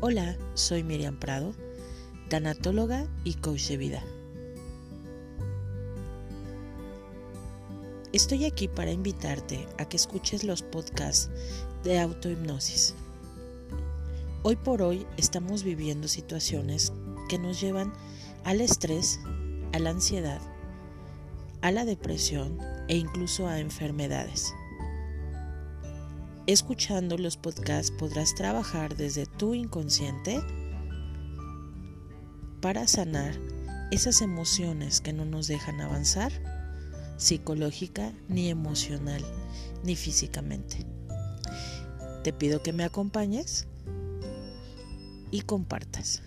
Hola, soy Miriam Prado, tanatóloga y coach de vida. Estoy aquí para invitarte a que escuches los podcasts de autohipnosis. Hoy por hoy estamos viviendo situaciones que nos llevan al estrés, a la ansiedad, a la depresión e incluso a enfermedades. Escuchando los podcasts podrás trabajar desde tu inconsciente para sanar esas emociones que no nos dejan avanzar psicológica ni emocional ni físicamente. Te pido que me acompañes y compartas.